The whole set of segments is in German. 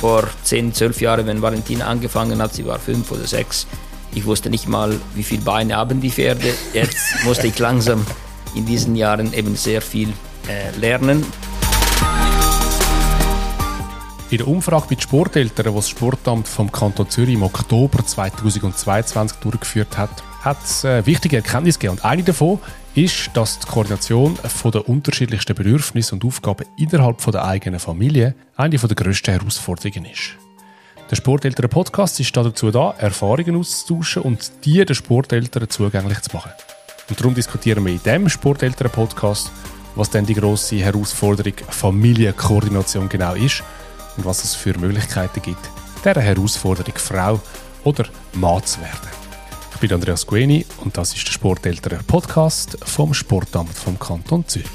vor 10, 12 Jahren, wenn Valentina angefangen hat, sie war fünf oder sechs, ich wusste nicht mal, wie viele Beine haben die Pferde. Jetzt musste ich langsam in diesen Jahren eben sehr viel äh, lernen. In der Umfrage den Sporteltern, die das Sportamt vom Kanton Zürich im Oktober 2022 durchgeführt hat, hat es äh, wichtige Erkenntnisse gegeben. Und eine davon ist, dass die Koordination von der unterschiedlichsten Bedürfnisse und Aufgaben innerhalb der eigenen Familie eine der grössten Herausforderungen ist. Der Sporteltern Podcast ist dazu da, Erfahrungen auszutauschen und die den Sporteltern zugänglich zu machen. Und darum diskutieren wir in diesem Sporteltern Podcast, was denn die grosse Herausforderung Familienkoordination genau ist und was es für Möglichkeiten gibt, dieser Herausforderung Frau oder Mann zu werden. Ich bin Andreas Gueni und das ist der Sporteltern Podcast vom Sportamt vom Kanton Zürich.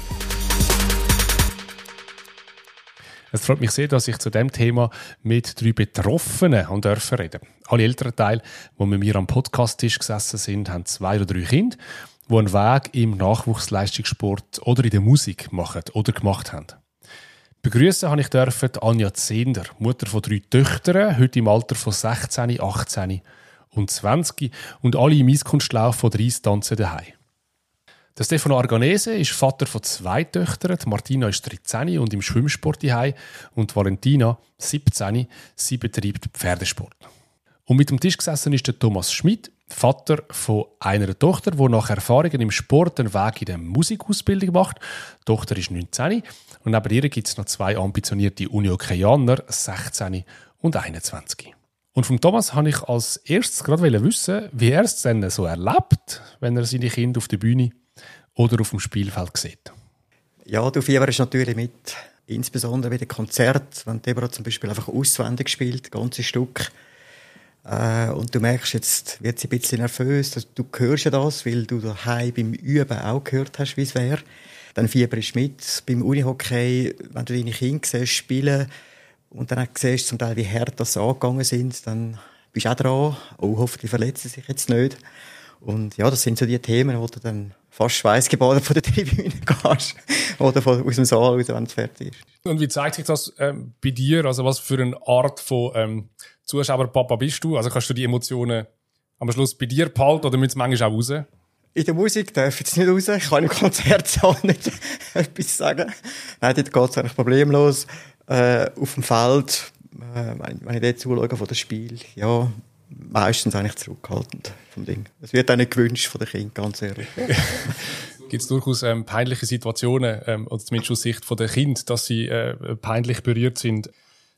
Es freut mich sehr, dass ich zu dem Thema mit drei Betroffenen und dürfen reden. Alle Elternteile, die mit mir am Podcasttisch gesessen sind, haben zwei oder drei Kinder, die einen Weg im Nachwuchsleistungssport oder in der Musik machen oder gemacht haben. Begrüßen habe ich dürfen Anja Zehnder, Mutter von drei Töchtern, heute im Alter von 16, 18 und 20 und alle im Eiskunstlauf von 30 tanzen daheim. Der Stefano Arganese ist Vater von zwei Töchtern. Die Martina ist 13 und im Schwimmsport daheim und Valentina 17. Sie betreibt Pferdesport. Und mit dem Tisch gesessen ist der Thomas Schmidt, Vater von einer Tochter, die nach Erfahrungen im Sport einen Weg in der Musikausbildung macht. Die Tochter ist 19 und neben ihr gibt es noch zwei ambitionierte Uniokeianer, 16 und 21. Und vom Thomas habe ich als erstes gerade wissen, wie er es denn so erlebt, wenn er seine Kinder auf der Bühne oder auf dem Spielfeld sieht. Ja, du fieberst natürlich mit, insbesondere bei den Konzerten, wenn Deborah zum Beispiel einfach auswendig spielt, ganze Stück. Äh, und du merkst, jetzt wird sie ein bisschen nervös. Du hörst ja das, weil du daheim beim Üben auch gehört hast, wie es wäre. Dann fieberst du mit. Beim Unihockey, wenn du deine Kinder siehst, spielen, und dann siehst du zum Teil, wie hart das angegangen sind, dann bist du auch dran. Oh, hoffentlich verletzen sie sich jetzt nicht. Und ja, das sind so die Themen, wo du dann fast schweißgebadet von der Tribüne gehst. oder von, aus dem Saal raus, wenn es fertig ist. Und wie zeigt sich das ähm, bei dir? Also was für eine Art von ähm, Zuschauerpapa bist du? Also kannst du die Emotionen am Schluss bei dir behalten oder müssen sie manchmal auch raus? In der Musik darf ich jetzt nicht raus. Ich kann im Konzertsaal nicht etwas sagen. Nein, dort geht es eigentlich problemlos äh, auf dem Feld, äh, wenn ich dort zuschaue von dem Spiel, ja, meistens eigentlich zurückhaltend vom Ding. Es wird auch nicht gewünscht von den Kindern, ganz ehrlich. Gibt es durchaus ähm, peinliche Situationen, ähm, oder zumindest aus Sicht der Kinder, dass sie äh, peinlich berührt sind?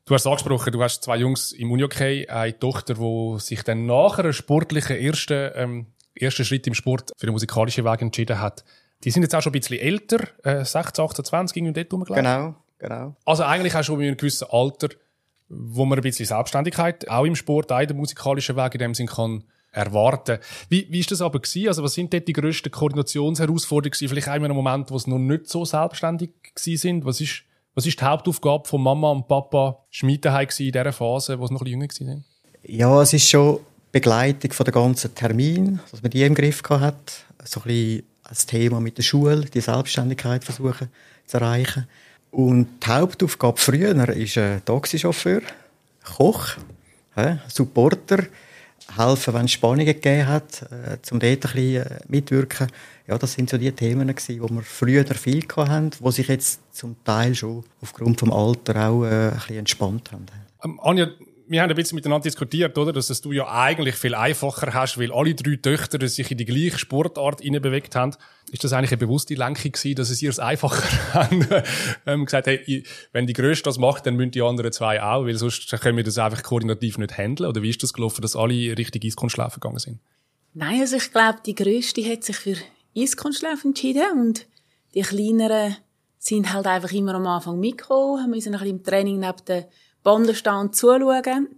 Du hast angesprochen, du hast zwei Jungs im Unihockey, eine Tochter, die sich dann nach einem sportlichen ersten, ähm, ersten Schritt im Sport für den musikalischen Weg entschieden hat. Die sind jetzt auch schon ein bisschen älter, äh, 16, 18, 20, irgendwie dort rumgelaufen. Genau. Genau. Also eigentlich auch schon in einem gewissen Alter, wo man ein bisschen Selbstständigkeit auch im Sport, auch in der musikalischen Weg in dem Sinn kann erwarten. Wie, wie ist das aber gewesen? Also was sind dort die grössten Koordinationsherausforderungen? Vielleicht einmal einen Moment, wo es noch nicht so selbstständig gewesen sind. Was ist, was ist die Hauptaufgabe von Mama und Papa Schmied in dieser Phase, wo sie noch ein bisschen jünger waren? Ja, es ist schon Begleitung von der ganzen Termin, dass man die im Griff hat. So ein bisschen das Thema mit der Schule, die Selbstständigkeit versuchen zu erreichen. Und die Hauptaufgabe früher war Taxichauffeur, Koch, Supporter, helfen, wenn es Spannungen gegeben hat, äh, um dort ein bisschen äh, mitwirken. Ja, das sind so die Themen, die wir früher viel hatten, die sich jetzt zum Teil schon aufgrund des Alters auch äh, ein bisschen entspannt haben. Ähm, Anja, wir haben ein bisschen miteinander diskutiert, oder? Dass du ja eigentlich viel einfacher hast, weil alle drei Töchter sich in die gleiche Sportart bewegt haben. Ist das eigentlich eine bewusste Lenkung gewesen, dass es ihr es einfacher haben? ähm, gesagt, hey, wenn die Größte das macht, dann müssen die anderen zwei auch, weil sonst können wir das einfach koordinativ nicht handeln. Oder wie ist das gelaufen, dass alle richtig Eiskunstschlafen gegangen sind? Nein, also ich glaube, die Größte hat sich für Eiskunstschlafen entschieden und die Kleineren sind halt einfach immer am Anfang mitgekommen, haben müssen ein bisschen im Training neben der Banden stehen und zuschauen.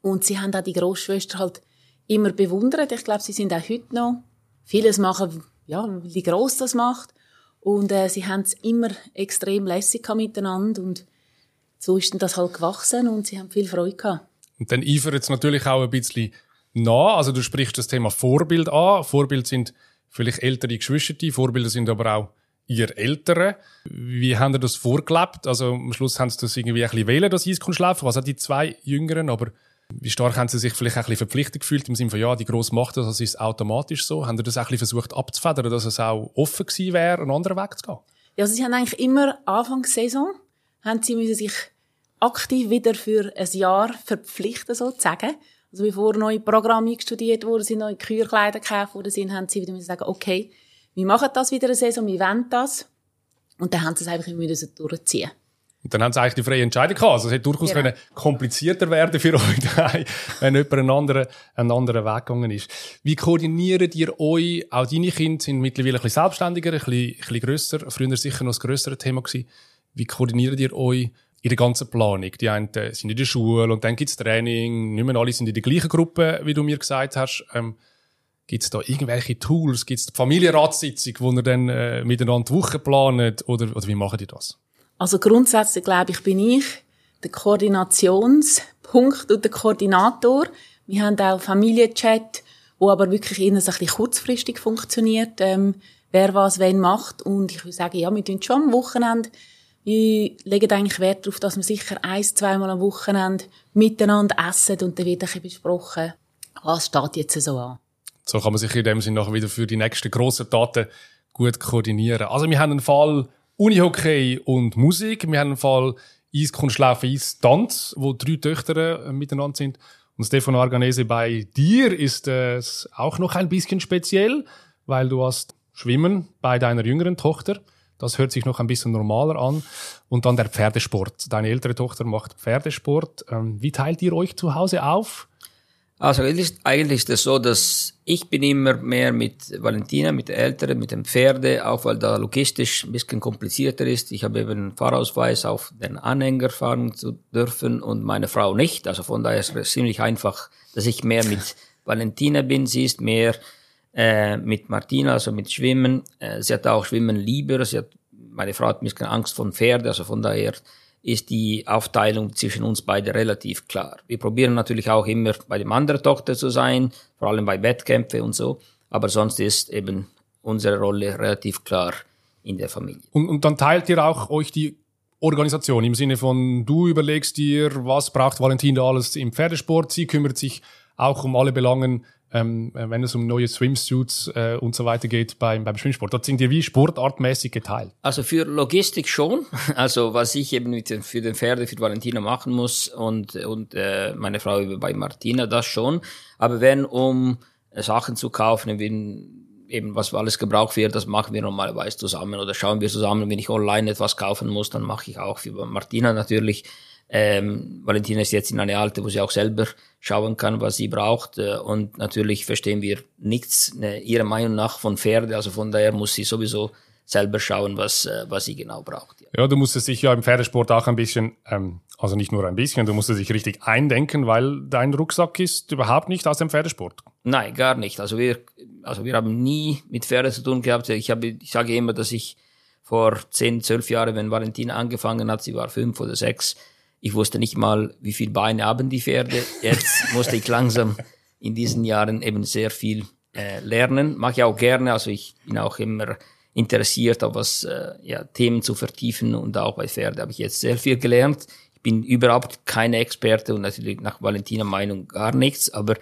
Und sie haben auch die Großschwester halt immer bewundert. Ich glaube, sie sind auch heute noch. Vieles machen, ja, die Gross das macht. Und äh, sie haben es immer extrem lässig miteinander. Und so ist das halt gewachsen und sie haben viel Freude gehabt. Und dann eifert es natürlich auch ein bisschen nach. Also du sprichst das Thema Vorbild an. Vorbild sind vielleicht ältere Geschwister, Vorbilder sind aber auch ihr Älteren. Wie haben ihr das vorgelebt? Also am Schluss haben sie das irgendwie ein bisschen wählen, das Eiskunstschlafen, also die zwei Jüngeren, aber wie stark haben sie sich vielleicht ein bisschen verpflichtet gefühlt im Sinne von, ja, die Grosse macht das, also ist es automatisch so? Haben sie das ein bisschen versucht abzufedern, dass es auch offen gewesen wäre, einen anderen Weg zu gehen? Ja, also sie haben eigentlich immer Anfang Saison, haben sie müssen sich aktiv wieder für ein Jahr verpflichten, sozusagen. Also bevor neue Programme studiert wurden, sind neue Kürkleider gekauft worden sind, haben sie wieder müssen sagen, okay, wir machen das wieder eine Saison, wir wollen das. Und dann haben sie es einfach immer durchziehen und dann haben sie eigentlich die freie Entscheidung gehabt. Also es hätte durchaus genau. können komplizierter werden für euch daheim, wenn jemand einen anderen, einen anderen Weg gegangen ist. Wie koordiniert ihr euch? Auch deine Kinder sind mittlerweile ein bisschen selbstständiger, ein bisschen, ein bisschen grösser. Früher sicher noch das grössere Thema gewesen. Wie koordiniert ihr euch in der ganzen Planung? Die einen sind in der Schule und dann gibt's Training. Nicht mehr alle sind in der gleichen Gruppe, wie du mir gesagt hast. Ähm, Gibt es da irgendwelche Tools? Gibt es Familienratssitzung, wo ihr dann äh, miteinander die Woche planet? Oder, oder wie machen die das? Also grundsätzlich glaube ich, bin ich der Koordinationspunkt und der Koordinator. Wir haben auch Familienchat, wo aber wirklich eher ein bisschen kurzfristig funktioniert, ähm, wer was wenn macht. Und ich würde sagen, ja, wir tun schon am Wochenende. Wir legen eigentlich Wert darauf, dass wir sicher ein, zweimal am Wochenende miteinander essen und dann wird ein bisschen besprochen, was steht jetzt so an. So kann man sich in dem Sinne nachher wieder für die nächsten grossen Taten gut koordinieren. Also wir haben einen Fall Unihockey und Musik. Wir haben einen Fall Eiskunstlauf, Eistanz, wo drei Töchter äh, miteinander sind. Und Stefano Arganese, bei dir ist es auch noch ein bisschen speziell, weil du hast Schwimmen bei deiner jüngeren Tochter. Das hört sich noch ein bisschen normaler an. Und dann der Pferdesport. Deine ältere Tochter macht Pferdesport. Ähm, wie teilt ihr euch zu Hause auf? Also eigentlich ist es so, dass ich bin immer mehr mit Valentina, mit der Älteren, mit dem Pferde, auch weil da logistisch ein bisschen komplizierter ist. Ich habe eben einen Fahrausweis, auf den Anhänger fahren zu dürfen und meine Frau nicht. Also von daher ist es ziemlich einfach, dass ich mehr mit Valentina bin. Sie ist mehr äh, mit Martina, also mit Schwimmen. Äh, sie hat auch Schwimmen lieber. Sie hat, meine Frau hat ein bisschen Angst vor Pferde, also von daher ist die Aufteilung zwischen uns beide relativ klar. Wir probieren natürlich auch immer bei dem anderen Tochter zu sein, vor allem bei Wettkämpfen und so, aber sonst ist eben unsere Rolle relativ klar in der Familie. Und, und dann teilt ihr auch euch die Organisation im Sinne von, du überlegst dir, was braucht Valentina alles im Pferdesport, sie kümmert sich auch um alle Belangen ähm, wenn es um neue Swimsuits äh, und so weiter geht beim, beim Schwimmsport. Dort sind die wie sportartmäßig geteilt. Also für Logistik schon. Also was ich eben mit den, für den Pferde, für Valentina machen muss und, und äh, meine Frau bei Martina, das schon. Aber wenn um äh, Sachen zu kaufen, wenn eben was alles gebraucht wird, das machen wir normalerweise zusammen oder schauen wir zusammen. Wenn ich online etwas kaufen muss, dann mache ich auch für Martina natürlich ähm, Valentina ist jetzt in eine Alte, wo sie auch selber schauen kann, was sie braucht. Äh, und natürlich verstehen wir nichts ne, ihrer Meinung nach von Pferde. Also von daher muss sie sowieso selber schauen, was, äh, was sie genau braucht. Ja. ja, du musst es dich ja im Pferdesport auch ein bisschen, ähm, also nicht nur ein bisschen, du musst es dich richtig eindenken, weil dein Rucksack ist überhaupt nicht aus dem Pferdesport. Nein, gar nicht. Also wir, also wir haben nie mit Pferde zu tun gehabt. Ich, habe, ich sage immer, dass ich vor zehn, zwölf Jahren, wenn Valentina angefangen hat, sie war fünf oder sechs, ich wusste nicht mal, wie viel Beine haben die Pferde. Jetzt musste ich langsam in diesen Jahren eben sehr viel äh, lernen. Mache ich auch gerne. Also ich bin auch immer interessiert, auf was äh, ja, Themen zu vertiefen und auch bei Pferde habe ich jetzt sehr viel gelernt. Ich bin überhaupt keine Experte und natürlich nach Valentina Meinung gar nichts, aber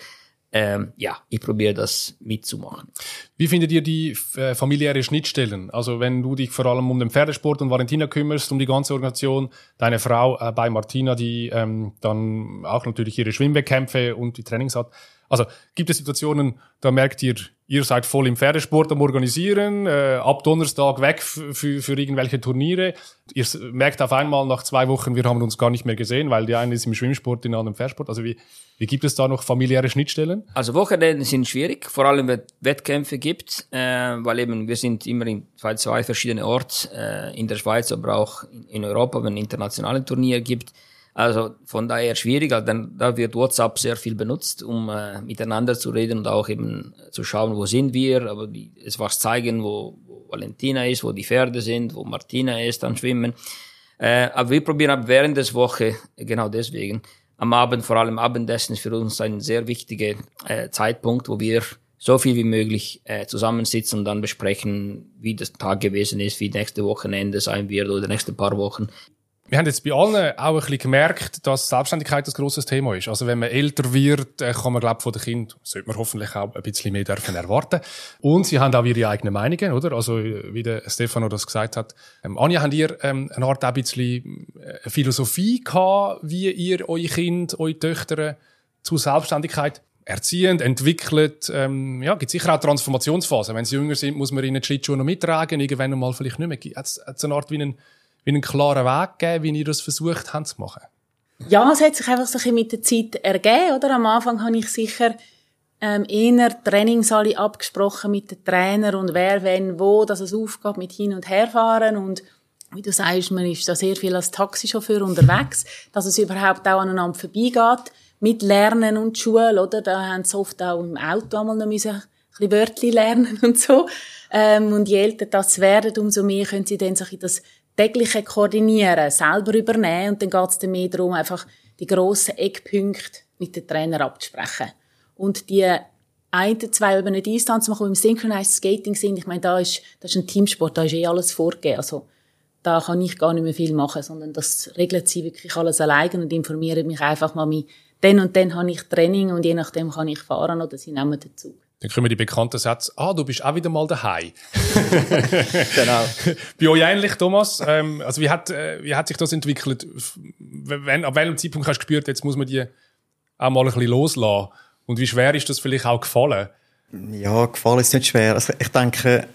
ähm, ja, ich probiere das mitzumachen. Wie findet ihr die äh, familiäre Schnittstellen? Also wenn du dich vor allem um den Pferdesport und Valentina kümmerst, um die ganze Organisation, deine Frau äh, bei Martina, die ähm, dann auch natürlich ihre Schwimmwettkämpfe und die Trainings hat. Also gibt es Situationen, da merkt ihr, ihr seid voll im Pferdesport am Organisieren, äh, ab Donnerstag weg für, für irgendwelche Turniere. Ihr merkt auf einmal nach zwei Wochen, wir haben uns gar nicht mehr gesehen, weil die eine ist im Schwimmsport, die andere im Pferdesport. Also wie, wie gibt es da noch familiäre Schnittstellen? Also Wochenenden sind schwierig, vor allem wenn Wettkämpfe gibt, äh, weil eben wir sind immer in zwei, zwei verschiedene Orte, äh, in der Schweiz, aber auch in Europa, wenn es internationale Turniere gibt. Also von daher schwierig, also dann, da wird WhatsApp sehr viel benutzt, um äh, miteinander zu reden und auch eben zu schauen, wo sind wir, aber die, es was zeigen, wo, wo Valentina ist, wo die Pferde sind, wo Martina ist am Schwimmen. Äh, aber wir probieren ab während des Woche, genau deswegen, am Abend, vor allem Abendessen ist für uns ein sehr wichtiger äh, Zeitpunkt, wo wir so viel wie möglich äh, zusammensitzen und dann besprechen, wie das Tag gewesen ist, wie nächste Wochenende sein wird oder nächste paar Wochen. Wir haben jetzt bei allen auch ein bisschen gemerkt, dass Selbstständigkeit ein grosses Thema ist. Also wenn man älter wird, äh, kann man, glaube von den Kindern, sollte man hoffentlich auch ein bisschen mehr dürfen erwarten. Und sie haben auch ihre eigenen Meinungen, oder? Also wie der Stefano das gesagt hat. Ähm, Anja, habt ihr ähm, eine Art auch ein bisschen äh, Philosophie gehabt, wie ihr eure Kinder, eure Töchter zu Selbstständigkeit erziehend, entwickelt. Ähm, ja, gibt sicher auch Transformationsphasen. Wenn sie jünger sind, muss man ihnen die Schlittschuhe noch mittragen, irgendwann mal vielleicht nicht mehr. Hat es eine Art wie einen, wie einen klaren Weg gegeben, wie ihr das versucht habt zu machen? Ja, es hat sich einfach so ein bisschen mit der Zeit ergeben, oder? Am Anfang habe ich sicher ähm, eher Trainings alle abgesprochen mit den Trainer und wer, wenn, wo, dass es aufgeht mit hin und herfahren und wie du sagst, man ist da sehr viel als Taxichauffeur unterwegs, dass es überhaupt auch aneinander vorbeigeht mit Lernen und Schule, oder? Da haben sie oft auch im Auto einmal noch müssen ein bisschen Wörtchen lernen und so. Ähm, und je älter das werden, umso mehr können sie dann sich in das tägliche Koordinieren selber übernehmen. Und dann geht es mehr darum, einfach die grossen Eckpunkte mit den Trainer abzusprechen. Und die ein, zwei über eine Distanz machen, die im Synchronized Skating sind, ich meine, da ist, das ist ein Teamsport, da ist eh alles vorgegeben. Also, da kann ich gar nicht mehr viel machen, sondern das regelt sie wirklich alles alleine und informieren mich einfach mal, dann und dann habe ich Training und je nachdem kann ich fahren oder sie nehmen den Zug. Dann kommen die bekannten Sätze, ah, du bist auch wieder mal daheim. genau. Bei euch ähnlich, Thomas. Ähm, also wie hat, äh, wie hat sich das entwickelt? Wenn, ab welchem Zeitpunkt hast du gespürt, jetzt muss man die auch mal ein bisschen loslassen? Und wie schwer ist das vielleicht auch gefallen? Ja, gefallen ist nicht schwer. Also ich denke,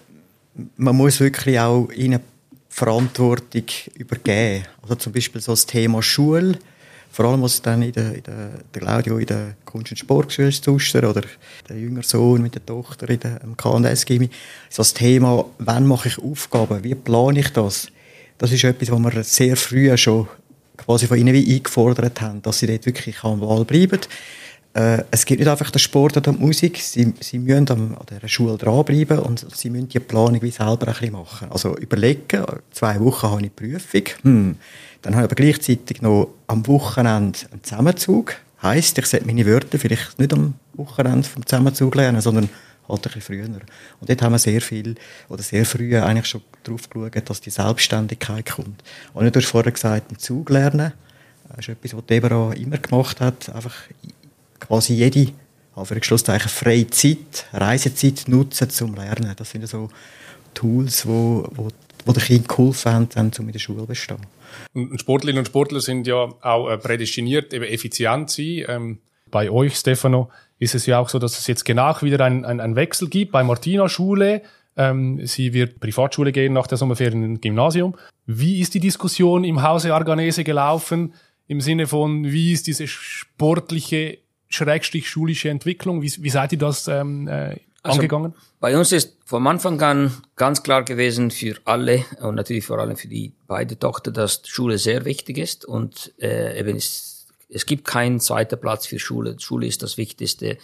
man muss wirklich auch ihnen Verantwortung übergeben. Also zum Beispiel so das Thema Schule vor allem, was dann in der, in der, der Claudio in der Kunst- und Sportschule Zuster oder der jüngere Sohn mit der Tochter in der, KNS-Gimmi, so das Thema, wann mache ich Aufgaben, wie plane ich das? Das ist etwas, was wir sehr früh schon quasi von ihnen wie eingefordert haben, dass sie dort wirklich am Wahl bleiben. Äh, es gibt nicht einfach den Sport oder die Musik, sie, sie müssen an dieser Schule dranbleiben und sie müssen die Planung wie selber ein bisschen machen. Also überlegen, zwei Wochen habe ich Prüfung, hm, dann habe ich aber gleichzeitig noch am Wochenende einen Zusammenzug. Heißt, ich sollte meine Wörter vielleicht nicht am Wochenende vom Zusammenzug lernen, sondern halt ein bisschen früher. Und dort haben wir sehr viel, oder sehr früh eigentlich schon darauf geschaut, dass die Selbstständigkeit kommt. Und du hast vorher gesagt, im Zug lernen. Das ist etwas, was Deborah immer gemacht hat. Einfach quasi jede, für Schlusszeichen, freie Zeit, Reisezeit nutzen zum Lernen. Das sind so Tools, wo, wo, wo den Kindern geholfen haben, um in der Schule zu bestehen. Und Sportlerinnen und Sportler sind ja auch äh, prädestiniert, eben effizient zu sein. Ähm, bei euch, Stefano, ist es ja auch so, dass es jetzt genau wieder einen ein Wechsel gibt bei Martina Schule. Ähm, sie wird Privatschule gehen nach der Sommerferien im Gymnasium. Wie ist die Diskussion im Hause Arganese gelaufen? Im Sinne von, wie ist diese sportliche, schrägstrich schulische Entwicklung? Wie, wie seid ihr das ähm, äh, also angegangen? Bei uns ist vom Anfang an ganz klar gewesen für alle und natürlich vor allem für die beide Tochter, dass Schule sehr wichtig ist und äh, eben es, es gibt keinen zweiten Platz für Schule. Schule ist das Wichtigste.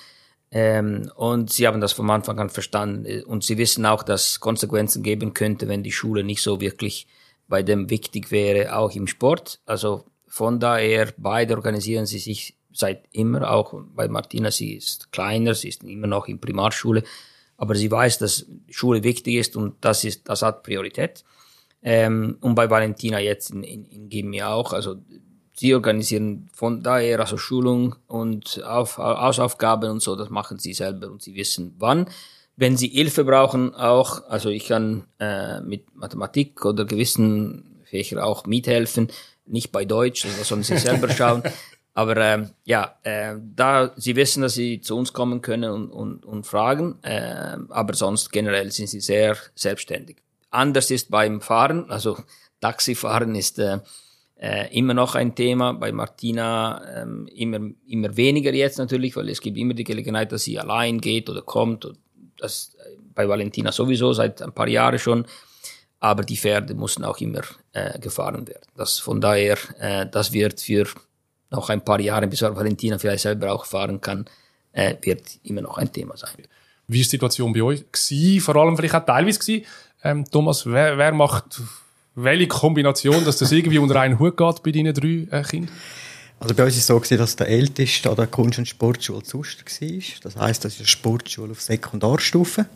Ähm, und sie haben das vom Anfang an verstanden und sie wissen auch, dass Konsequenzen geben könnte, wenn die Schule nicht so wirklich bei dem wichtig wäre, auch im Sport. Also von daher, beide organisieren sie sich seit immer, auch bei Martina, sie ist kleiner, sie ist immer noch in Primarschule, aber sie weiß, dass Schule wichtig ist und das ist, das hat Priorität. Ähm, und bei Valentina jetzt in, in, in Gimmi auch, also sie organisieren von daher also Schulung und Auf, Hausaufgaben und so, das machen sie selber und sie wissen wann. Wenn sie Hilfe brauchen, auch, also ich kann äh, mit Mathematik oder gewissen Fächern auch mithelfen, nicht bei Deutsch, also sollen sie selber schauen. Aber ähm, ja, äh, da sie wissen, dass sie zu uns kommen können und, und, und fragen, äh, aber sonst generell sind sie sehr selbstständig. Anders ist beim Fahren, also Taxifahren ist äh, äh, immer noch ein Thema. Bei Martina ähm, immer, immer weniger jetzt natürlich, weil es gibt immer die Gelegenheit, dass sie allein geht oder kommt. Und das äh, bei Valentina sowieso seit ein paar Jahren schon. Aber die Pferde mussten auch immer äh, gefahren werden. Das von daher, äh, das wird für noch ein paar Jahre, bis Valentina vielleicht selber auch fahren kann, äh, wird immer noch ein Thema sein. Wie war die Situation bei euch? Gewesen, vor allem vielleicht auch teilweise gewesen. Ähm, Thomas, wer, wer macht welche Kombination, dass das irgendwie unter einen Hut geht bei deinen drei äh, Kindern? Also bei uns war es so, gewesen, dass der Älteste an der Kunst- und Sportschule Zuster war. Das heisst, das ist eine Sportschule auf Sekundarstufe.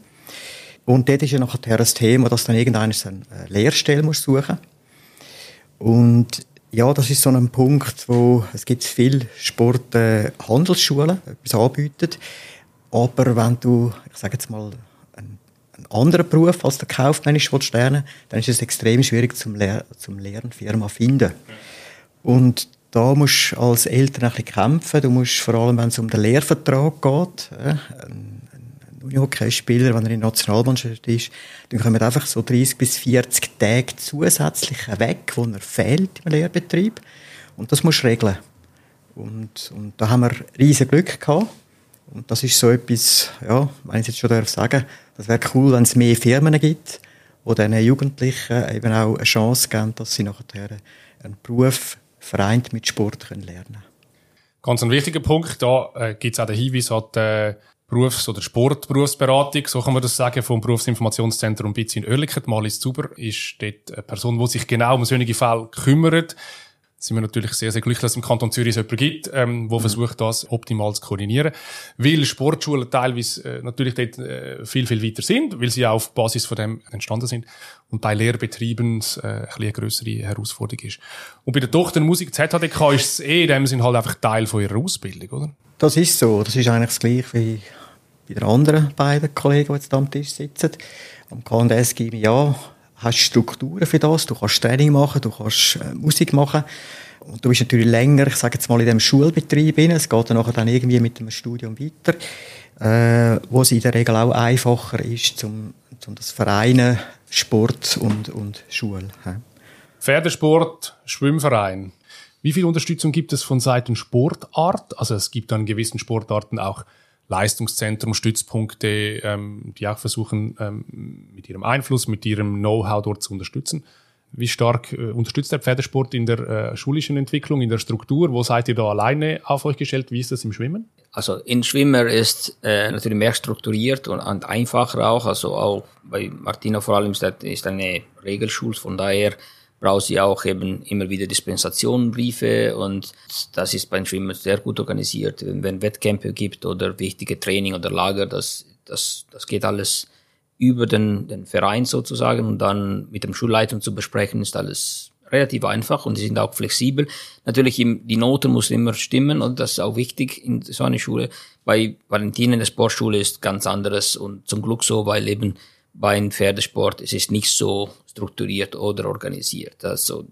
Und dort ist ja nachher das Thema, dass dann irgendeiner eine Lehrstelle muss suchen Und ja, das ist so ein Punkt, wo es gibt viele Sport äh, etwas anbieten. Aber wenn du, ich sage jetzt mal, einen, einen anderen Beruf als der kaufmännisch lernen dann ist es extrem schwierig zum, Lehr zum Firma finden. Und da musst du als Eltern ein bisschen kämpfen. Du musst vor allem, wenn es um den Lehrvertrag geht, äh, Unihockey-Spieler, wenn er in der Nationalmannschaft ist, dann kommen einfach so 30 bis 40 Tage zusätzlich weg, wo er fehlt im Lehrbetrieb. Und das musst du regeln. Und, und da haben wir riesen Glück gehabt. Und das ist so etwas, ja, wenn ich jetzt schon darf sagen, das wäre cool, wenn es mehr Firmen gibt, die diesen Jugendlichen eben auch eine Chance geben, dass sie nachher einen Beruf vereint mit Sport können lernen Ganz ein wichtiger Punkt, da äh, gibt es auch den Hinweis an die äh, Berufs- oder Sportberufsberatung, so kann man das sagen, vom Berufsinformationszentrum BITS in Oerlikon. Malis Zuber ist dort eine Person, die sich genau um solche Fälle kümmert sind wir natürlich sehr, sehr glücklich, dass es im Kanton Zürich so jemanden gibt, ähm, wo mhm. versucht, das optimal zu koordinieren. Weil Sportschulen teilweise äh, natürlich dort äh, viel, viel weiter sind, weil sie auch auf Basis von dem entstanden sind und bei Lehrbetrieben äh, ein eine grössere Herausforderung ist. Und bei der Tochter Musik ZHDK ist es eh in dem Sinne halt einfach Teil von ihrer Ausbildung, oder? Das ist so. Das ist eigentlich das Gleiche wie bei den anderen beiden Kollegen, die jetzt am Tisch sitzen. Am KNDS gebe ich ja hast Strukturen für das, du kannst Training machen, du kannst äh, Musik machen. Und du bist natürlich länger, ich sage jetzt mal, in dem Schulbetrieb rein. Es geht dann nachher dann irgendwie mit dem Studium weiter, äh, wo es in der Regel auch einfacher ist, zum, zum das Vereinen Sport und, und Schule. Ja. Pferdesport, Schwimmverein. Wie viel Unterstützung gibt es von Seiten Sportart? Also es gibt an gewissen Sportarten auch Leistungszentrum, Stützpunkte, ähm, die auch versuchen, ähm, mit ihrem Einfluss, mit ihrem Know-how dort zu unterstützen. Wie stark äh, unterstützt der Pferdesport in der äh, schulischen Entwicklung, in der Struktur? Wo seid ihr da alleine auf euch gestellt? Wie ist das im Schwimmen? Also in Schwimmer ist äh, natürlich mehr strukturiert und, und einfacher auch. Also auch bei Martina vor allem ist, das, ist eine Regelschule, von daher braucht sie auch eben immer wieder Dispensationenbriefe und das ist beim Schwimmen sehr gut organisiert. Wenn, wenn Wettkämpfe gibt oder wichtige Training oder Lager, das, das, das geht alles über den, den Verein sozusagen und dann mit dem Schulleitung zu besprechen, ist alles relativ einfach und sie sind auch flexibel. Natürlich, die Noten muss immer stimmen und das ist auch wichtig in so einer Schule. Bei Valentin in der Sportschule ist ganz anderes und zum Glück so, weil eben beim Pferdesport es ist nicht so strukturiert oder organisiert. Also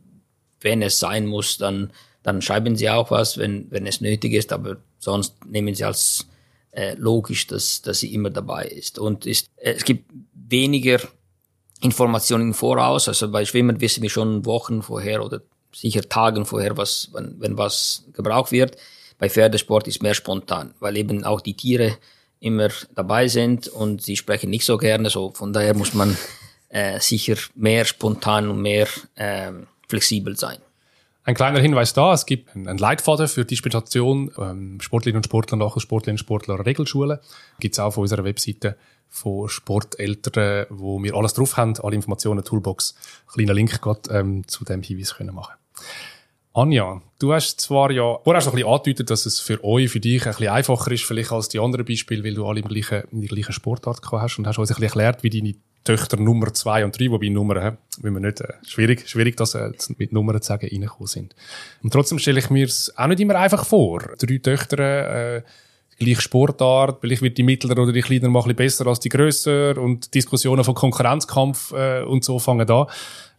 wenn es sein muss, dann, dann schreiben sie auch was, wenn, wenn es nötig ist, aber sonst nehmen sie als äh, logisch, dass, dass sie immer dabei ist. Und ist, es gibt weniger Informationen im Voraus, also bei Schwimmen wissen wir schon Wochen vorher oder sicher Tagen vorher, was, wenn, wenn was gebraucht wird. Bei Pferdesport ist mehr spontan, weil eben auch die Tiere immer dabei sind und sie sprechen nicht so gerne, so von daher muss man äh, sicher mehr spontan und mehr äh, flexibel sein. Ein kleiner Hinweis da, es gibt einen Leitfaden für Disputation ähm, Sportlerinnen und Sportler nach Sportlerinnen und Sportler Regelschule. Gibt es auch auf unserer Webseite von Sporteltern, wo wir alles drauf haben, alle Informationen, Toolbox. Kleiner Link geht, ähm, zu dem Hinweis können machen. Anja, du hast zwar ja vorher schon ein bisschen angedeutet, dass es für euch, für dich ein bisschen einfacher ist, vielleicht als die anderen Beispiele, weil du alle im gleichen, in der gleichen Sportart gehabt hast und hast uns ein bisschen erklärt, wie deine Töchter Nummer zwei und drei, wobei Nummern, will man nicht, äh, schwierig, schwierig, das äh, mit Nummern zu sagen, reingekommen sind. Und trotzdem stelle ich mir es auch nicht immer einfach vor. Drei Töchter, äh, gleiche Sportart, vielleicht wird die mittlere oder die kleiner mal ein bisschen besser als die grösser und Diskussionen von Konkurrenzkampf äh, und so fangen da.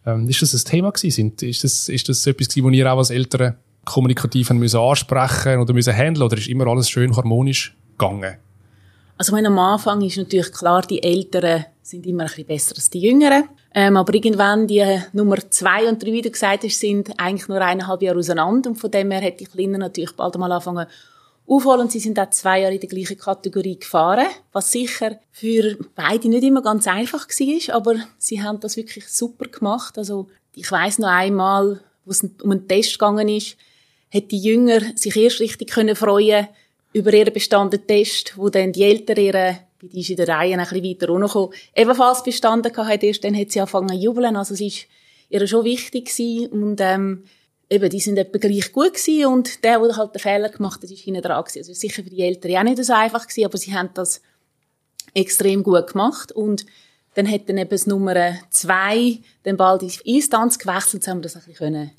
Ähm, ist das ein Thema gewesen? Ist das, ist das etwas gewesen, wo ihr auch als Eltern kommunikativ müssen ansprechen oder müssen handeln oder ist immer alles schön harmonisch gegangen? Also meine, am Anfang ist natürlich klar, die Älteren sind immer ein bisschen besser als die Jüngeren. Ähm, aber irgendwann die Nummer zwei und drei, wie du gesagt hast, sind eigentlich nur eineinhalb Jahre auseinander und von dem her hat die Kleinen natürlich bald einmal angefangen aufholen. Sie sind auch zwei Jahre in der gleichen Kategorie gefahren, was sicher für beide nicht immer ganz einfach war, aber sie haben das wirklich super gemacht. Also ich weiß noch einmal, wo es um einen Test gegangen ist, hat die Jünger sich erst richtig können freuen über ihren bestandenen Test, wo dann die Eltern ihre bei die ist in der Reihe ein bisschen weiter runtergekommen, ebenfalls bestanden gehabt, erst dann hat sie angefangen zu jubeln, also es ist ihr schon wichtig gewesen und ähm, eben, die sind etwa gleich gut gewesen und der, der halt den Fehler gemacht hat, ist hinten dran gewesen. Also sicher für die Eltern auch nicht so einfach gewesen, aber sie haben das extrem gut gemacht und dann hat dann eben das Nummer zwei den Ball in Eistanz gewechselt, so haben wir das ein bisschen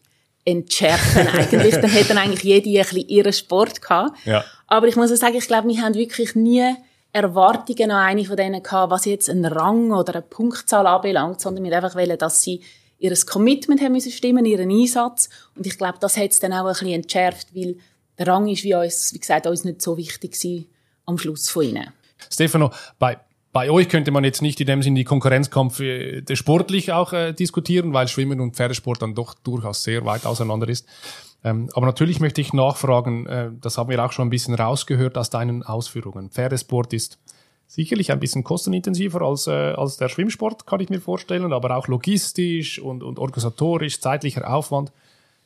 entschärfen eigentlich. dann hat dann eigentlich jede ein bisschen ihren Sport gehabt. Ja. Aber ich muss auch sagen, ich glaube, wir haben wirklich nie Erwartungen an eine von denen gehabt, was jetzt einen Rang oder eine Punktzahl anbelangt, sondern wir einfach wollen, dass sie ihr Commitment haben müssen stimmen, ihren Einsatz. Und ich glaube, das hat es dann auch ein bisschen entschärft, weil der Rang ist, wie uns, wie gesagt, uns nicht so wichtig gewesen am Schluss von ihnen. Stefano, bei, bei euch könnte man jetzt nicht in dem Sinne die Konkurrenzkampf äh, sportlich auch äh, diskutieren, weil Schwimmen und Pferdesport dann doch durchaus sehr weit auseinander ist. Ähm, aber natürlich möchte ich nachfragen, äh, das haben wir auch schon ein bisschen rausgehört aus deinen Ausführungen. Pferdesport ist sicherlich ein bisschen kostenintensiver als, äh, als der Schwimmsport, kann ich mir vorstellen, aber auch logistisch und, und organisatorisch, zeitlicher Aufwand.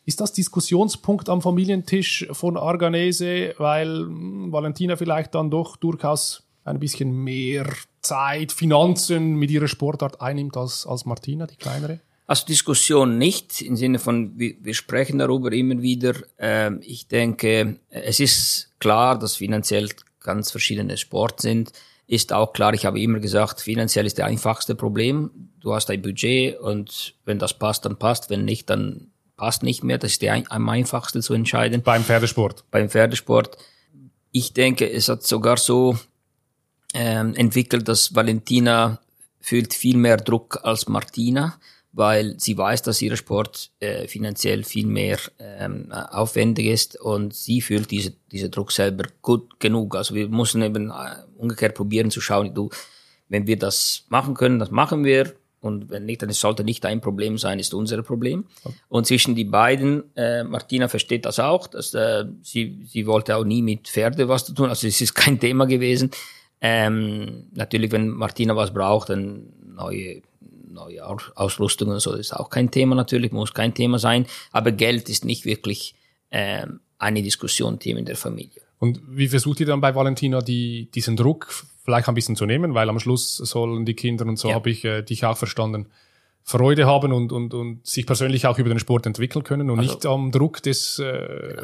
Ist das Diskussionspunkt am Familientisch von Arganese, weil mh, hm, Valentina vielleicht dann doch durchaus ein bisschen mehr Zeit, Finanzen mit ihrer Sportart einnimmt als, als Martina, die kleinere? Also Diskussion nicht, im Sinne von, wir, wir sprechen darüber immer wieder. Ähm, ich denke, es ist klar, dass finanziell ganz verschiedene Sport sind. Ist auch klar, ich habe immer gesagt, finanziell ist der einfachste Problem. Du hast ein Budget und wenn das passt, dann passt. Wenn nicht, dann passt nicht mehr. Das ist der, am einfachsten zu entscheiden. Beim Pferdesport. Beim Pferdesport. Ich denke, es hat sogar so ähm, entwickelt, dass Valentina fühlt viel mehr Druck als Martina, weil sie weiß, dass ihr Sport äh, finanziell viel mehr ähm, aufwendig ist und sie fühlt diese, diese Druck selber gut genug. Also wir müssen eben äh, umgekehrt probieren zu schauen, du, wenn wir das machen können, das machen wir. Und wenn nicht, dann sollte nicht ein Problem sein, ist unser Problem. Okay. Und zwischen die beiden, äh, Martina versteht das auch, dass äh, sie, sie wollte auch nie mit Pferde was zu tun, also es ist kein Thema gewesen. Ähm, natürlich, wenn Martina was braucht, dann neue, neue Ausrüstungen und so, das ist auch kein Thema natürlich, muss kein Thema sein. Aber Geld ist nicht wirklich ähm, eine Diskussion, Thema in der Familie. Und wie versucht ihr dann bei Valentina die, diesen Druck vielleicht ein bisschen zu nehmen? Weil am Schluss sollen die Kinder, und so ja. habe ich äh, dich auch verstanden, Freude haben und, und, und sich persönlich auch über den Sport entwickeln können und also, nicht am Druck des... Äh, ja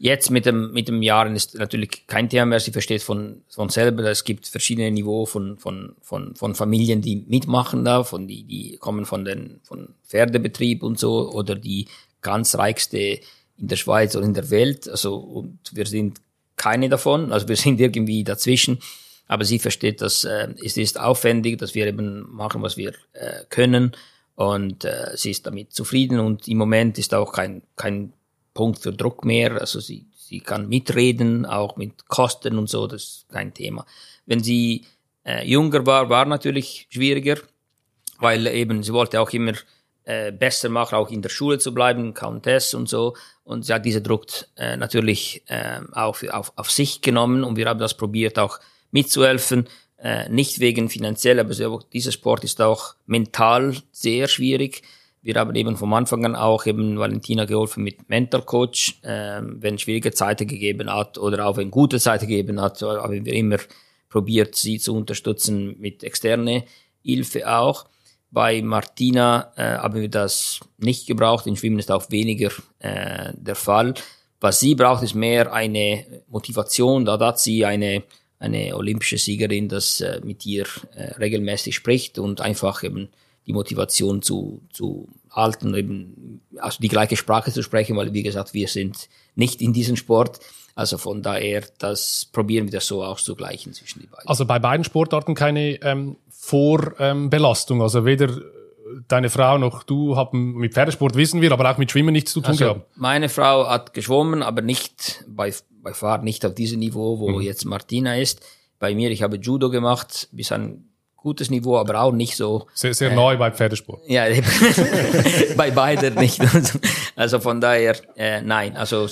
Jetzt mit dem, mit dem Jahren ist natürlich kein Thema mehr. Sie versteht von, von selber, es gibt verschiedene Niveau von, von, von, von Familien, die mitmachen da, von die, die kommen von den, von Pferdebetrieb und so, oder die ganz reichste in der Schweiz oder in der Welt. Also, und wir sind keine davon. Also wir sind irgendwie dazwischen. Aber sie versteht, dass äh, es ist aufwendig, dass wir eben machen, was wir äh, können. Und äh, sie ist damit zufrieden. Und im Moment ist auch kein, kein Punkt für Druck mehr. Also sie, sie kann mitreden, auch mit Kosten und so, das ist kein Thema. Wenn sie äh, jünger war, war natürlich schwieriger, weil eben sie wollte auch immer äh, besser machen, auch in der Schule zu bleiben, Countess und so. Und sie hat diesen Druck äh, natürlich äh, auch für, auf, auf sich genommen und wir haben das probiert auch mitzuhelfen. Äh, nicht wegen finanziell, aber dieser Sport ist auch mental sehr schwierig. Wir haben eben vom Anfang an auch eben Valentina geholfen mit Mentor-Coach, ähm, wenn schwierige Zeiten gegeben hat oder auch wenn gute Zeiten gegeben hat, haben wir immer probiert, sie zu unterstützen mit externe Hilfe auch. Bei Martina äh, haben wir das nicht gebraucht. In Schwimmen ist auch weniger äh, der Fall. Was sie braucht, ist mehr eine Motivation. Da hat sie eine, eine olympische Siegerin, das äh, mit ihr äh, regelmäßig spricht und einfach eben die Motivation zu, zu halten, eben also die gleiche Sprache zu sprechen, weil wie gesagt, wir sind nicht in diesem Sport. Also von daher, das probieren wir das so auszugleichen zwischen den beiden. Also bei beiden Sportarten keine ähm, Vorbelastung, ähm, also weder deine Frau noch du haben mit Pferdesport wissen wir, aber auch mit Schwimmen nichts zu tun also, gehabt. Meine Frau hat geschwommen, aber nicht bei bei Fahren nicht auf diesem Niveau, wo mhm. jetzt Martina ist. Bei mir, ich habe Judo gemacht bis an gutes Niveau, aber auch nicht so. Sehr, sehr äh, neu bei Pferdesport. Ja, bei beiden nicht. Also von daher, äh, nein, also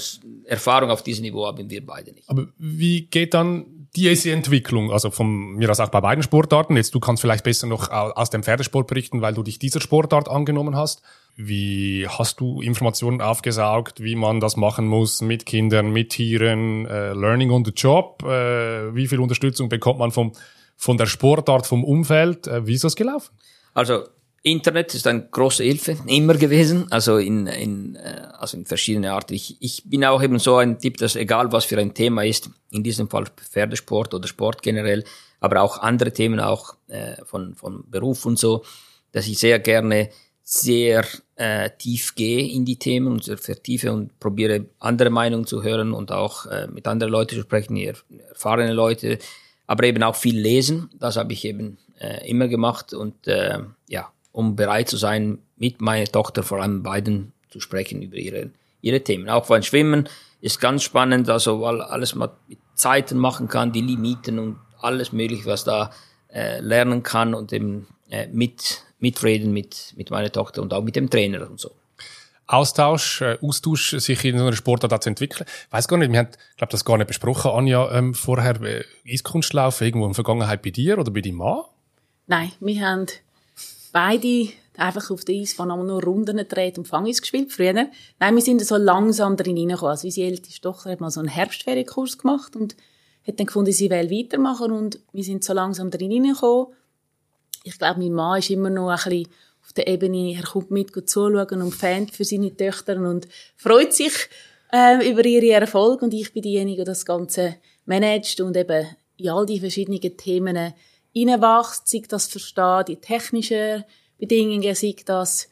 Erfahrung auf diesem Niveau haben wir beide nicht. Aber wie geht dann diese Entwicklung, also von mir aus auch bei beiden Sportarten, jetzt du kannst vielleicht besser noch aus dem Pferdesport berichten, weil du dich dieser Sportart angenommen hast. Wie hast du Informationen aufgesaugt, wie man das machen muss mit Kindern, mit Tieren, äh, Learning on the Job? Äh, wie viel Unterstützung bekommt man vom von der Sportart, vom Umfeld. Äh, wie ist das gelaufen? Also Internet ist eine große Hilfe, immer gewesen, also in, in, äh, also in verschiedene Arten. Ich, ich bin auch eben so ein Typ, dass egal was für ein Thema ist, in diesem Fall Pferdesport oder Sport generell, aber auch andere Themen, auch äh, von, von Beruf und so, dass ich sehr gerne sehr äh, tief gehe in die Themen und sehr vertiefe und probiere andere Meinungen zu hören und auch äh, mit anderen Leuten zu sprechen, erfahrene Leute, aber eben auch viel lesen. Das habe ich eben äh, immer gemacht und äh, ja, um bereit zu sein, mit meiner Tochter vor allem beiden zu sprechen über ihre, ihre Themen. Auch beim Schwimmen ist ganz spannend, also weil alles man mit Zeiten machen kann, die Limiten und alles mögliche, was da äh, lernen kann und eben äh, mit, mitreden mit, mit meiner Tochter und auch mit dem Trainer und so. Austausch, äh, Austausch, sich in so einer Sportart zu entwickeln. Ich weiss gar nicht, wir haben, glaube das gar nicht besprochen, Anja, ähm, vorher äh, Eiskunstlauf irgendwo in der Vergangenheit bei dir oder bei deinem Mann? Nein, wir haben beide einfach auf der Eis von einmal nur Runden gedreht und Fangis gespielt früher. Nein, wir sind so langsam drin reingekommen. Also unsere älteste Tochter hat mal so einen Herbstferienkurs gemacht und hat dann gefunden, sie will weitermachen und wir sind so langsam drin reingekommen. Ich glaube, mein Mann ist immer noch ein bisschen der Ebene, er kommt mit zuschauen und Fan für seine Töchter und freut sich äh, über ihre Erfolge. Und ich bin diejenige, die das Ganze managt und eben in all die verschiedenen Themen reinwächst, sei das verstehen, die technischen Bedingungen, sei das,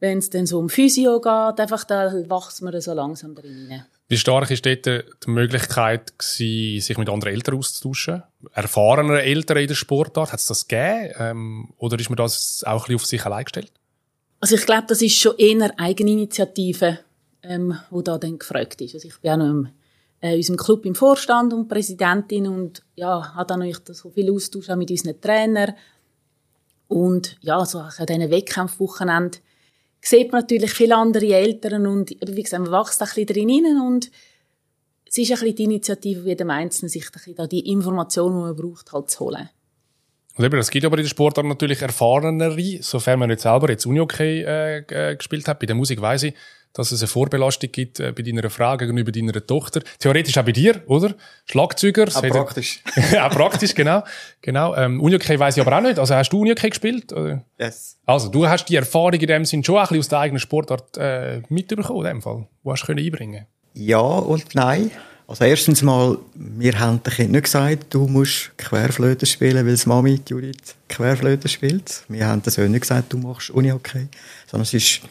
wenn es dann so um Physio geht, einfach da wächst man so langsam drin Wie stark ist dort die Möglichkeit gewesen, sich mit anderen Eltern auszutauschen? Erfahrene Eltern in der Sportart, hat es das gegeben? Ähm, oder ist man das auch ein bisschen auf sich allein gestellt? Also ich glaube, das ist schon eher Eigeninitiative, ähm, wo da dann gefragt ist. Also ich bin auch noch im äh, unserem Club im Vorstand und Präsidentin und ja, hat dann noch so viel Austausch mit unseren Trainern. Und ja, so an diesen Wettkampfwochenenden sieht man natürlich viele andere Eltern und wie gesagt, man wächst ein bisschen drin und es ist ein bisschen die Initiative wie jedem Einzelnen, sich da die Informationen, die man braucht, halt zu holen. Und eben, es gibt aber in der Sportart natürlich erfahrenere, sofern man nicht selber jetzt Uni-Okay äh, gespielt hat. Bei der Musik weiss ich, dass es eine Vorbelastung gibt äh, bei deiner Frage gegenüber deiner Tochter. Theoretisch auch bei dir, oder? Schlagzeuger. Auch praktisch. auch praktisch, genau. genau. Ähm, Unihockey weiss ich aber auch nicht. Also hast du Unihockey gespielt? Oder? Yes. Also du hast die Erfahrung in dem Sinn schon ein bisschen aus der eigenen Sportart äh, mitbekommen, in dem Fall. Wo hast du können einbringen Ja und nein. Also erstens mal, wir haben den Kind nicht gesagt, du musst Querflöte spielen, weil die Mami Judith Querflöte spielt. Wir haben den Sohn nicht gesagt, du machst Unihockey. Sondern es ist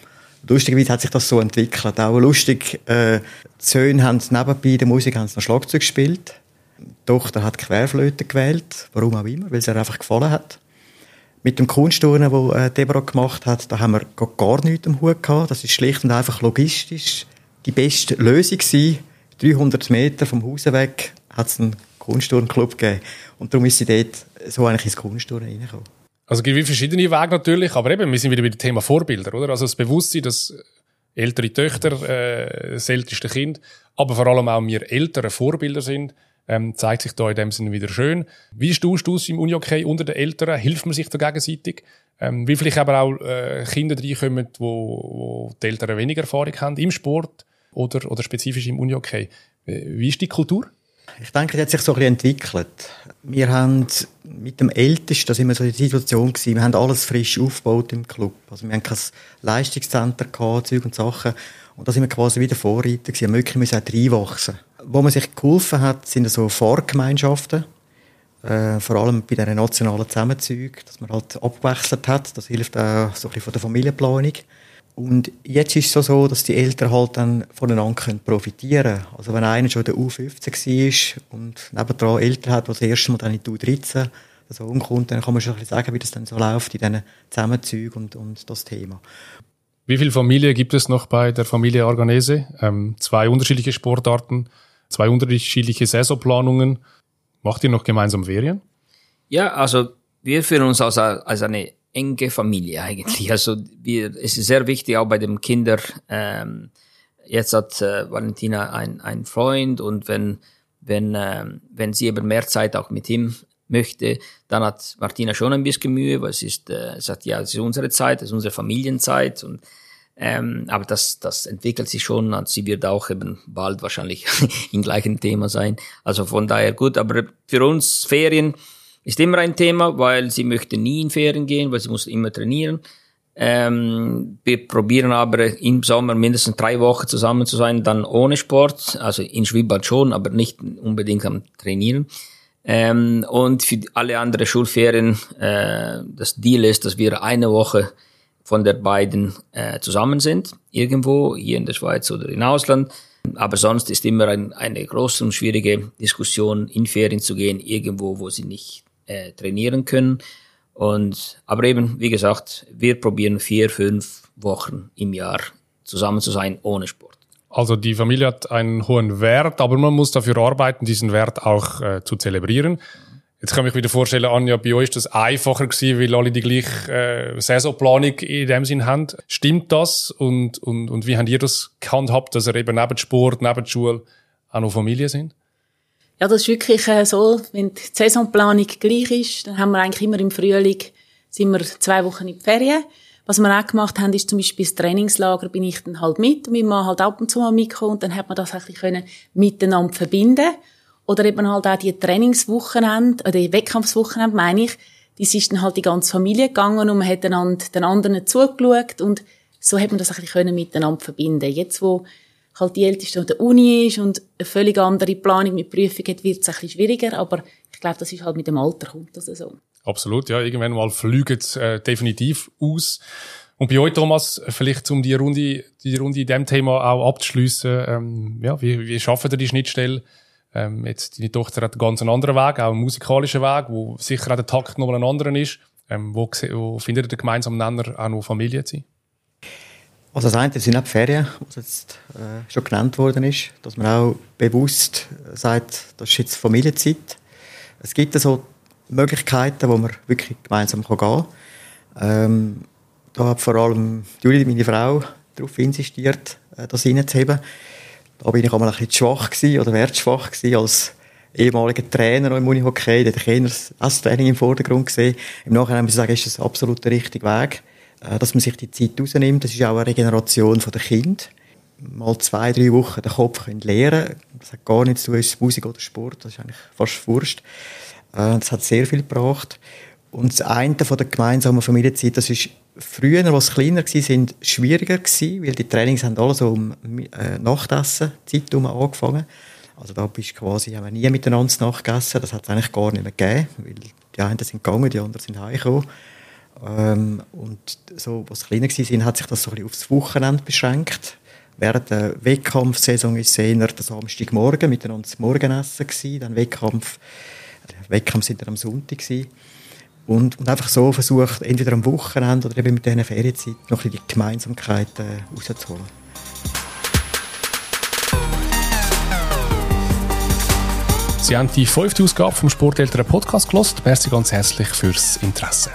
lustigerweise hat sich das so entwickelt. Auch lustig, äh, die Söhne haben nebenbei der Musik haben noch Schlagzeug gespielt. Die Tochter hat Querflöte gewählt, warum auch immer, weil es ihr einfach gefallen hat. Mit dem Kunstturnen, wo äh, Deborah gemacht hat, da haben wir gar nichts am Hut gehabt. Das ist schlicht und einfach logistisch die beste Lösung gewesen. 300 Meter vom Haus weg hat es einen Kunstturnclub gegeben. Und darum ist sie dort so eigentlich ins Kunstturnen reingekommen. Also es gibt verschiedene Wege natürlich, aber eben, wir sind wieder bei dem Thema Vorbilder, oder? Also das Bewusstsein, dass ältere Töchter äh, das älteste Kind, aber vor allem auch wir ältere Vorbilder sind, ähm, zeigt sich da in dem Sinne wieder schön. Wie stehst du es im Uni-Okay unter den Eltern? Hilft man sich da gegenseitig? Ähm, wie vielleicht aber auch äh, Kinder reinkommen, wo, wo die Eltern weniger Erfahrung haben im Sport oder, oder spezifisch im Uni-Okay. Wie ist die Kultur? Ich denke, die hat sich so ein entwickelt. Wir haben mit dem Ältesten, das war immer so die Situation, gewesen, wir haben alles frisch aufgebaut im Club. Also wir haben kein Leistungscenter gehabt, Zeug und Sachen. Und da sind wir quasi wieder Vorreiter gewesen, wirklich müssen auch reinwachsen. Wo man sich geholfen hat, sind so Fahrgemeinschaften. Äh, vor allem bei diesen nationalen Zusammenzügen, dass man halt abgewechselt hat. Das hilft auch so ein bisschen von der Familienplanung. Und jetzt ist es so, dass die Eltern halt dann voneinander profitieren können. Also wenn einer schon der U15 war und nebendran Eltern hat, die das erste Mal dann in die U13 so umkommt, dann kann man schon ein bisschen sagen, wie das dann so läuft in diesen Zusammenzügen und, und das Thema. Wie viele Familien gibt es noch bei der Familie Arganese? Ähm, zwei unterschiedliche Sportarten, zwei unterschiedliche Saisonplanungen. Macht ihr noch gemeinsam Ferien? Ja, also wir fühlen uns als, als eine enge Familie eigentlich. Also wir, es ist sehr wichtig auch bei den Kindern. Ähm, jetzt hat äh, Valentina ein, ein Freund und wenn wenn ähm, wenn sie eben mehr Zeit auch mit ihm möchte, dann hat Martina schon ein bisschen Mühe, weil es ist, äh, sagt ja, es ist unsere Zeit, es ist unsere Familienzeit und ähm, aber das, das entwickelt sich schon und sie wird auch eben bald wahrscheinlich im gleichen Thema sein. Also von daher gut, aber für uns Ferien ist immer ein Thema, weil sie möchte nie in Ferien gehen, weil sie muss immer trainieren. Ähm, wir probieren aber im Sommer mindestens drei Wochen zusammen zu sein, dann ohne Sport, also in Schwimmbad schon, aber nicht unbedingt am Trainieren. Ähm, und für alle anderen Schulferien, äh, das Deal ist, dass wir eine Woche von der beiden äh, zusammen sind, irgendwo, hier in der Schweiz oder im Ausland. Aber sonst ist immer ein, eine große und schwierige Diskussion, in Ferien zu gehen, irgendwo, wo sie nicht äh, trainieren können. Und, aber eben, wie gesagt, wir probieren vier, fünf Wochen im Jahr zusammen zu sein, ohne Sport. Also die Familie hat einen hohen Wert, aber man muss dafür arbeiten, diesen Wert auch äh, zu zelebrieren. Jetzt kann ich mir wieder vorstellen, Anja, bei euch ist das einfacher gewesen, weil alle die gleiche äh, Saisonplanung in dem Sinn haben. Stimmt das? Und, und, und wie habt ihr das gehandhabt, dass ihr eben neben Sport, neben Schule auch noch Familie sind? Ja, das ist wirklich äh, so, wenn die Saisonplanung gleich ist, dann haben wir eigentlich immer im Frühling sind wir zwei Wochen in die Ferien. Was wir auch gemacht haben, ist zum Beispiel das Trainingslager bin ich dann halt mit und mein Mann halt ab und zu mal mitgekommen und dann hat man das eigentlich können miteinander verbinden oder eben halt auch die Trainingswochenende, oder die Wettkampfswochenende, meine ich, das ist dann halt die ganze Familie gegangen und man hat einander, den anderen zugeschaut und so hat man das ein bisschen miteinander verbinden. Jetzt, wo halt die Älteste an der Uni ist und eine völlig andere Planung mit Prüfung hat, wird es ein bisschen schwieriger, aber ich glaube, das ist halt mit dem Alter kommt das so. Absolut, ja. Irgendwann mal fliegen es äh, definitiv aus. Und bei euch, Thomas, vielleicht um die Runde, die Runde in diesem Thema auch abzuschliessen, ähm, ja, wie, wie schaffen ihr die Schnittstelle? Ähm, jetzt, deine Tochter hat einen ganz anderen Weg, auch einen musikalischen Weg, wo sicher auch der Takt noch mal ein anderer ist. Ähm, wo, wo findet ihr den gemeinsamen Nenner, auch noch Familie zu sein? Also das eine sind auch die Ferien, was jetzt äh, schon genannt worden ist, dass man auch bewusst sagt, das ist jetzt Familienzeit. Es gibt so Möglichkeiten, wo man wirklich gemeinsam gehen kann. Ähm, da hat vor allem Julie, meine Frau, darauf insistiert, äh, das reinzuheben. Da bin ich auch mal ein bisschen schwach gewesen, oder werde schwach gewesen, als ehemaliger Trainer im Unihockey, der Trainer das Training im Vordergrund gesehen. Im Nachhinein muss ich sagen, ist das absolut der richtige Weg, äh, dass man sich die Zeit rausnimmt. Das ist auch eine Regeneration der Kind. Mal zwei, drei Wochen den Kopf können leeren. Das hat gar nichts zu tun, ist Musik oder Sport. Das ist eigentlich fast Wurst. Äh, das hat sehr viel gebracht. Und das eine von der gemeinsamen Familienzeit, das ist früher, als sie kleiner waren, schwieriger gewesen, weil die Trainings haben alle so um äh, Nachtessen Zeit angefangen. Also da bist quasi, haben wir nie miteinander Nacht gegessen. Das hat es eigentlich gar nicht mehr gegeben, weil die einen sind gegangen, die anderen sind heimgekommen. Ähm, und so, sie kleiner waren, hat sich das so ein aufs Wochenende beschränkt. Während der Wettkampfsaison ist es eher der Samstagmorgen miteinander das Morgenessen gewesen, dann Wettkampf, der Wettkampf sind dann am Sonntag gewesen. Und, und einfach so versucht, entweder am Wochenende oder eben mit dieser Ferienzeit noch ein die Gemeinsamkeit äh, rauszuholen. Sie haben die fünfte Ausgabe vom Sporteltern Podcast gelost. Merci ganz herzlich fürs Interesse.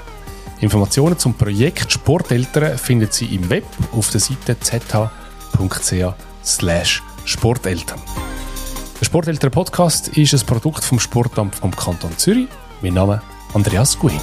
Informationen zum Projekt Sporteltern finden Sie im Web auf der Seite zh.ch Sporteltern. Der Sporteltern Podcast ist ein Produkt vom Sportamt vom Kanton Zürich. Mein Name ist Andreas Guini.